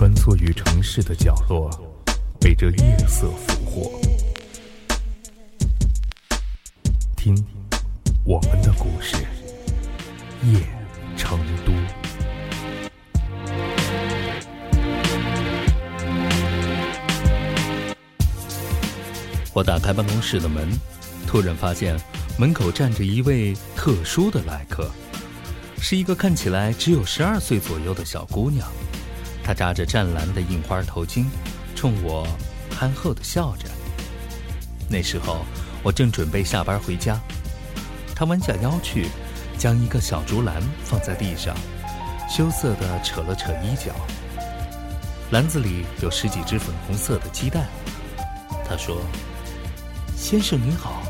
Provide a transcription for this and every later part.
穿梭于城市的角落，被这夜色俘获。听，我们的故事，夜成都。我打开办公室的门，突然发现门口站着一位特殊的来客，是一个看起来只有十二岁左右的小姑娘。他扎着湛蓝的印花头巾，冲我憨厚的笑着。那时候我正准备下班回家，他弯下腰去，将一个小竹篮放在地上，羞涩地扯了扯衣角。篮子里有十几只粉红色的鸡蛋。他说。先生您好，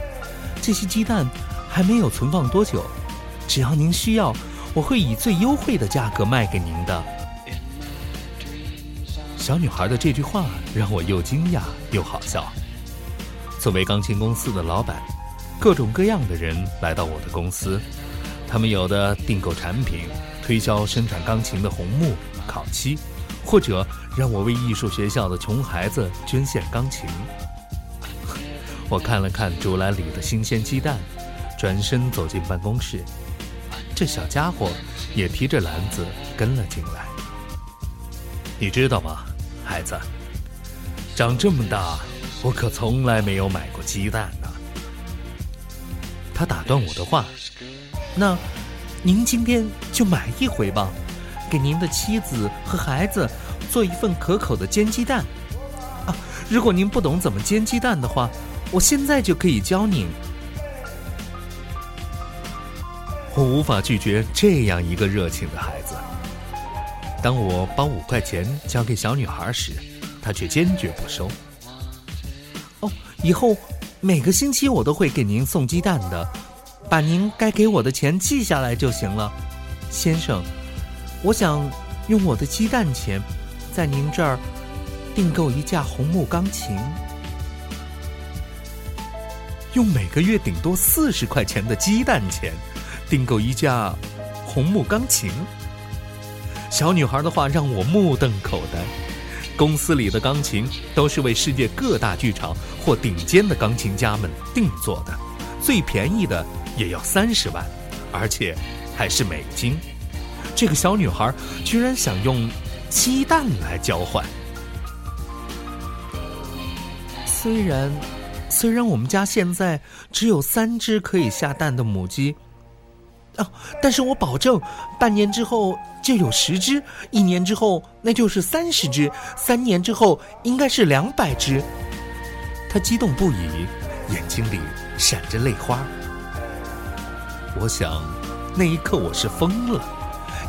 这些鸡蛋还没有存放多久，只要您需要，我会以最优惠的价格卖给您的。小女孩的这句话让我又惊讶又好笑。作为钢琴公司的老板，各种各样的人来到我的公司，他们有的订购产品，推销生产钢琴的红木、烤漆，或者让我为艺术学校的穷孩子捐献钢琴。我看了看竹篮里的新鲜鸡蛋，转身走进办公室。这小家伙也提着篮子跟了进来。你知道吗，孩子？长这么大，我可从来没有买过鸡蛋呢。他打断我的话：“那，您今天就买一回吧，给您的妻子和孩子做一份可口的煎鸡蛋。啊，如果您不懂怎么煎鸡蛋的话。”我现在就可以教您。我无法拒绝这样一个热情的孩子。当我把五块钱交给小女孩时，她却坚决不收。哦，以后每个星期我都会给您送鸡蛋的，把您该给我的钱记下来就行了，先生。我想用我的鸡蛋钱，在您这儿订购一架红木钢琴。用每个月顶多四十块钱的鸡蛋钱，订购一架红木钢琴。小女孩的话让我目瞪口呆。公司里的钢琴都是为世界各大剧场或顶尖的钢琴家们定做的，最便宜的也要三十万，而且还是美金。这个小女孩居然想用鸡蛋来交换，虽然。虽然我们家现在只有三只可以下蛋的母鸡，但是我保证，半年之后就有十只，一年之后那就是三十只，三年之后应该是两百只。他激动不已，眼睛里闪着泪花。我想，那一刻我是疯了，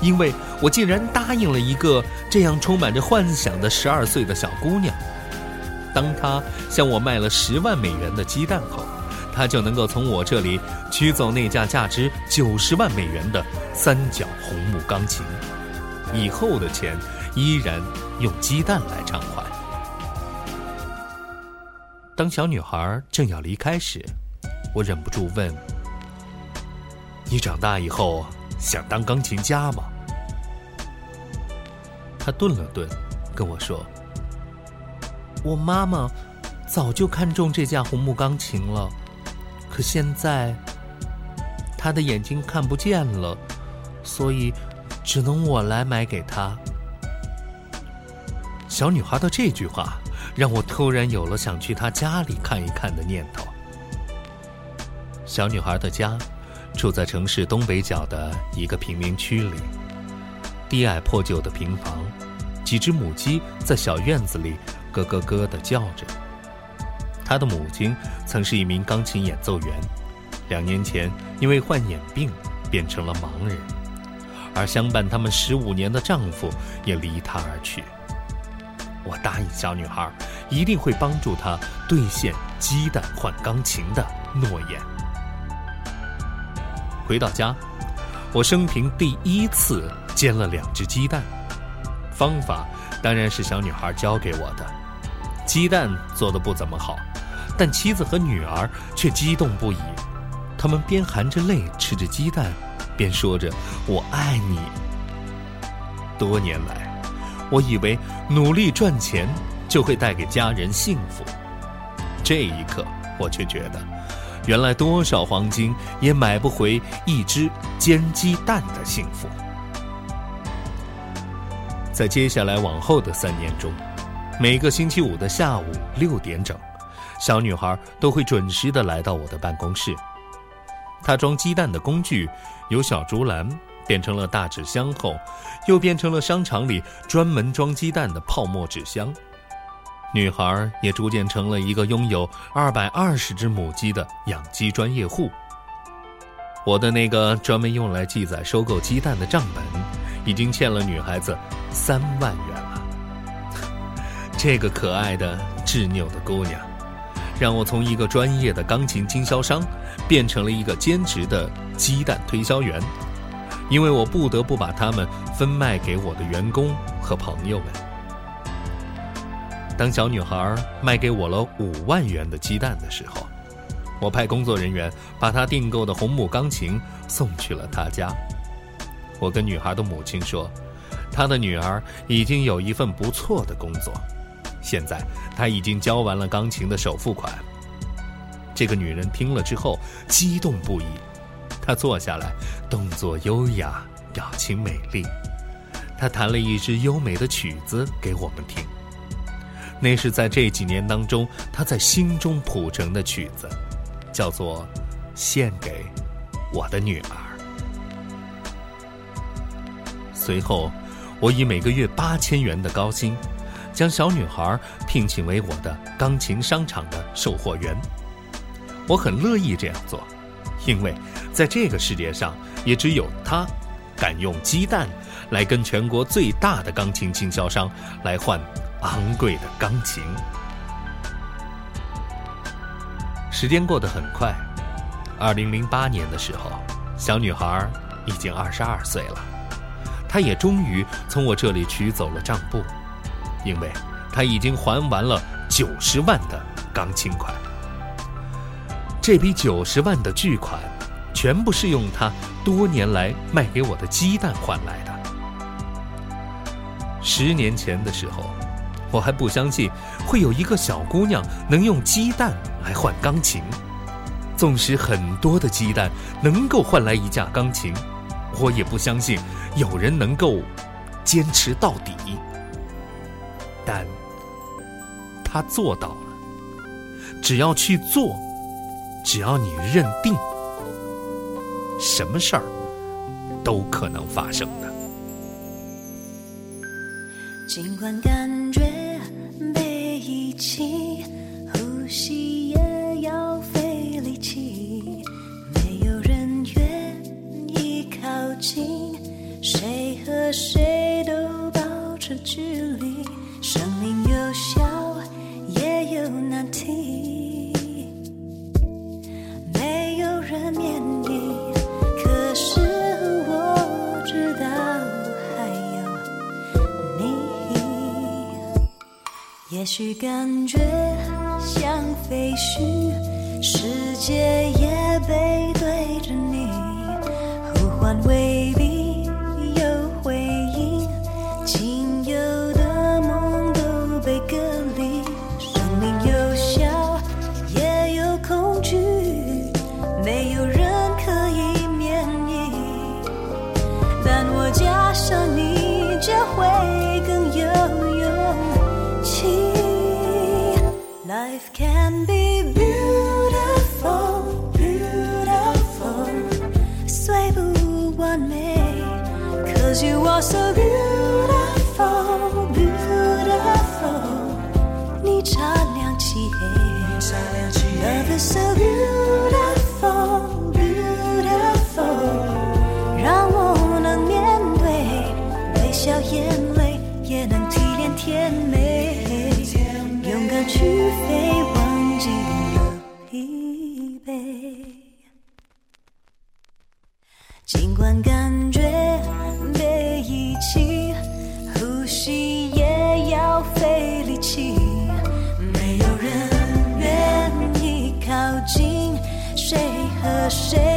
因为我竟然答应了一个这样充满着幻想的十二岁的小姑娘。当他向我卖了十万美元的鸡蛋后，他就能够从我这里取走那架价值九十万美元的三角红木钢琴，以后的钱依然用鸡蛋来偿还。当小女孩正要离开时，我忍不住问：“你长大以后想当钢琴家吗？”她顿了顿，跟我说。我妈妈早就看中这架红木钢琴了，可现在她的眼睛看不见了，所以只能我来买给她。小女孩的这句话让我突然有了想去她家里看一看的念头。小女孩的家住在城市东北角的一个贫民区里，低矮破旧的平房，几只母鸡在小院子里。咯咯咯的叫着。他的母亲曾是一名钢琴演奏员，两年前因为患眼病变成了盲人，而相伴他们十五年的丈夫也离她而去。我答应小女孩一定会帮助她兑现鸡蛋换钢琴的诺言。回到家，我生平第一次煎了两只鸡蛋，方法当然是小女孩教给我的。鸡蛋做的不怎么好，但妻子和女儿却激动不已。他们边含着泪吃着鸡蛋，边说着“我爱你”。多年来，我以为努力赚钱就会带给家人幸福，这一刻我却觉得，原来多少黄金也买不回一只煎鸡蛋的幸福。在接下来往后的三年中，每个星期五的下午六点整，小女孩都会准时的来到我的办公室。她装鸡蛋的工具由小竹篮变成了大纸箱后，又变成了商场里专门装鸡蛋的泡沫纸箱。女孩也逐渐成了一个拥有二百二十只母鸡的养鸡专业户。我的那个专门用来记载收购鸡蛋的账本，已经欠了女孩子三万元了。这个可爱的执拗的姑娘，让我从一个专业的钢琴经销商，变成了一个兼职的鸡蛋推销员，因为我不得不把它们分卖给我的员工和朋友们。当小女孩卖给我了五万元的鸡蛋的时候。我派工作人员把她订购的红木钢琴送去了她家。我跟女孩的母亲说，她的女儿已经有一份不错的工作，现在他已经交完了钢琴的首付款。这个女人听了之后激动不已，她坐下来，动作优雅，表情美丽。她弹了一支优美的曲子给我们听，那是在这几年当中她在心中谱成的曲子。叫做献给我的女儿。随后，我以每个月八千元的高薪，将小女孩聘请为我的钢琴商场的售货员。我很乐意这样做，因为在这个世界上，也只有她敢用鸡蛋来跟全国最大的钢琴经销商来换昂贵的钢琴。时间过得很快，二零零八年的时候，小女孩已经二十二岁了。她也终于从我这里取走了账簿，因为他已经还完了九十万的钢琴款。这笔九十万的巨款，全部是用他多年来卖给我的鸡蛋换来的。十年前的时候。我还不相信会有一个小姑娘能用鸡蛋来换钢琴，纵使很多的鸡蛋能够换来一架钢琴，我也不相信有人能够坚持到底。但他做到了。只要去做，只要你认定，什么事儿都可能发生的。尽管感觉。被遗弃感觉像废墟，世界也背对着你，呼唤未必有回应，仅有的梦都被隔离。生命有笑，也有恐惧，没有人可以免疫，但我加上你就会。Life can be beautiful, beautiful. Sway one me, cause you are so beautiful. 和